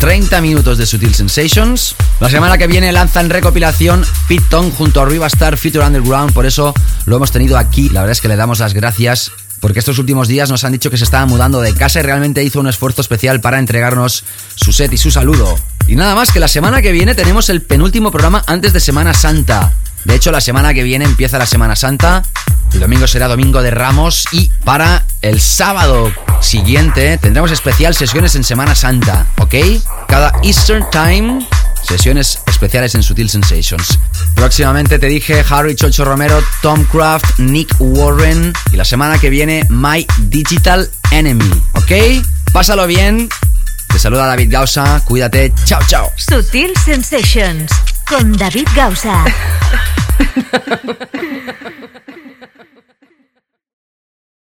30 minutos de Sutil Sensations. La semana que viene lanzan recopilación Pit Tong junto a Rivastar Feature Underground, por eso lo hemos tenido aquí. La verdad es que le damos las gracias porque estos últimos días nos han dicho que se estaba mudando de casa y realmente hizo un esfuerzo especial para entregarnos su set y su saludo. Y nada más que la semana que viene tenemos el penúltimo programa antes de Semana Santa. De hecho, la semana que viene empieza la Semana Santa. El domingo será Domingo de Ramos y para el sábado siguiente tendremos especial sesiones en Semana Santa, ¿ok? Cada Eastern Time sesiones especiales en Sutil Sensations. Próximamente te dije Harry Chocho Romero, Tom Craft, Nick Warren y la semana que viene My Digital Enemy, ¿ok? Pásalo bien. Te saluda David Gausa, cuídate, chao chao. Sutil Sensations con David Gausa.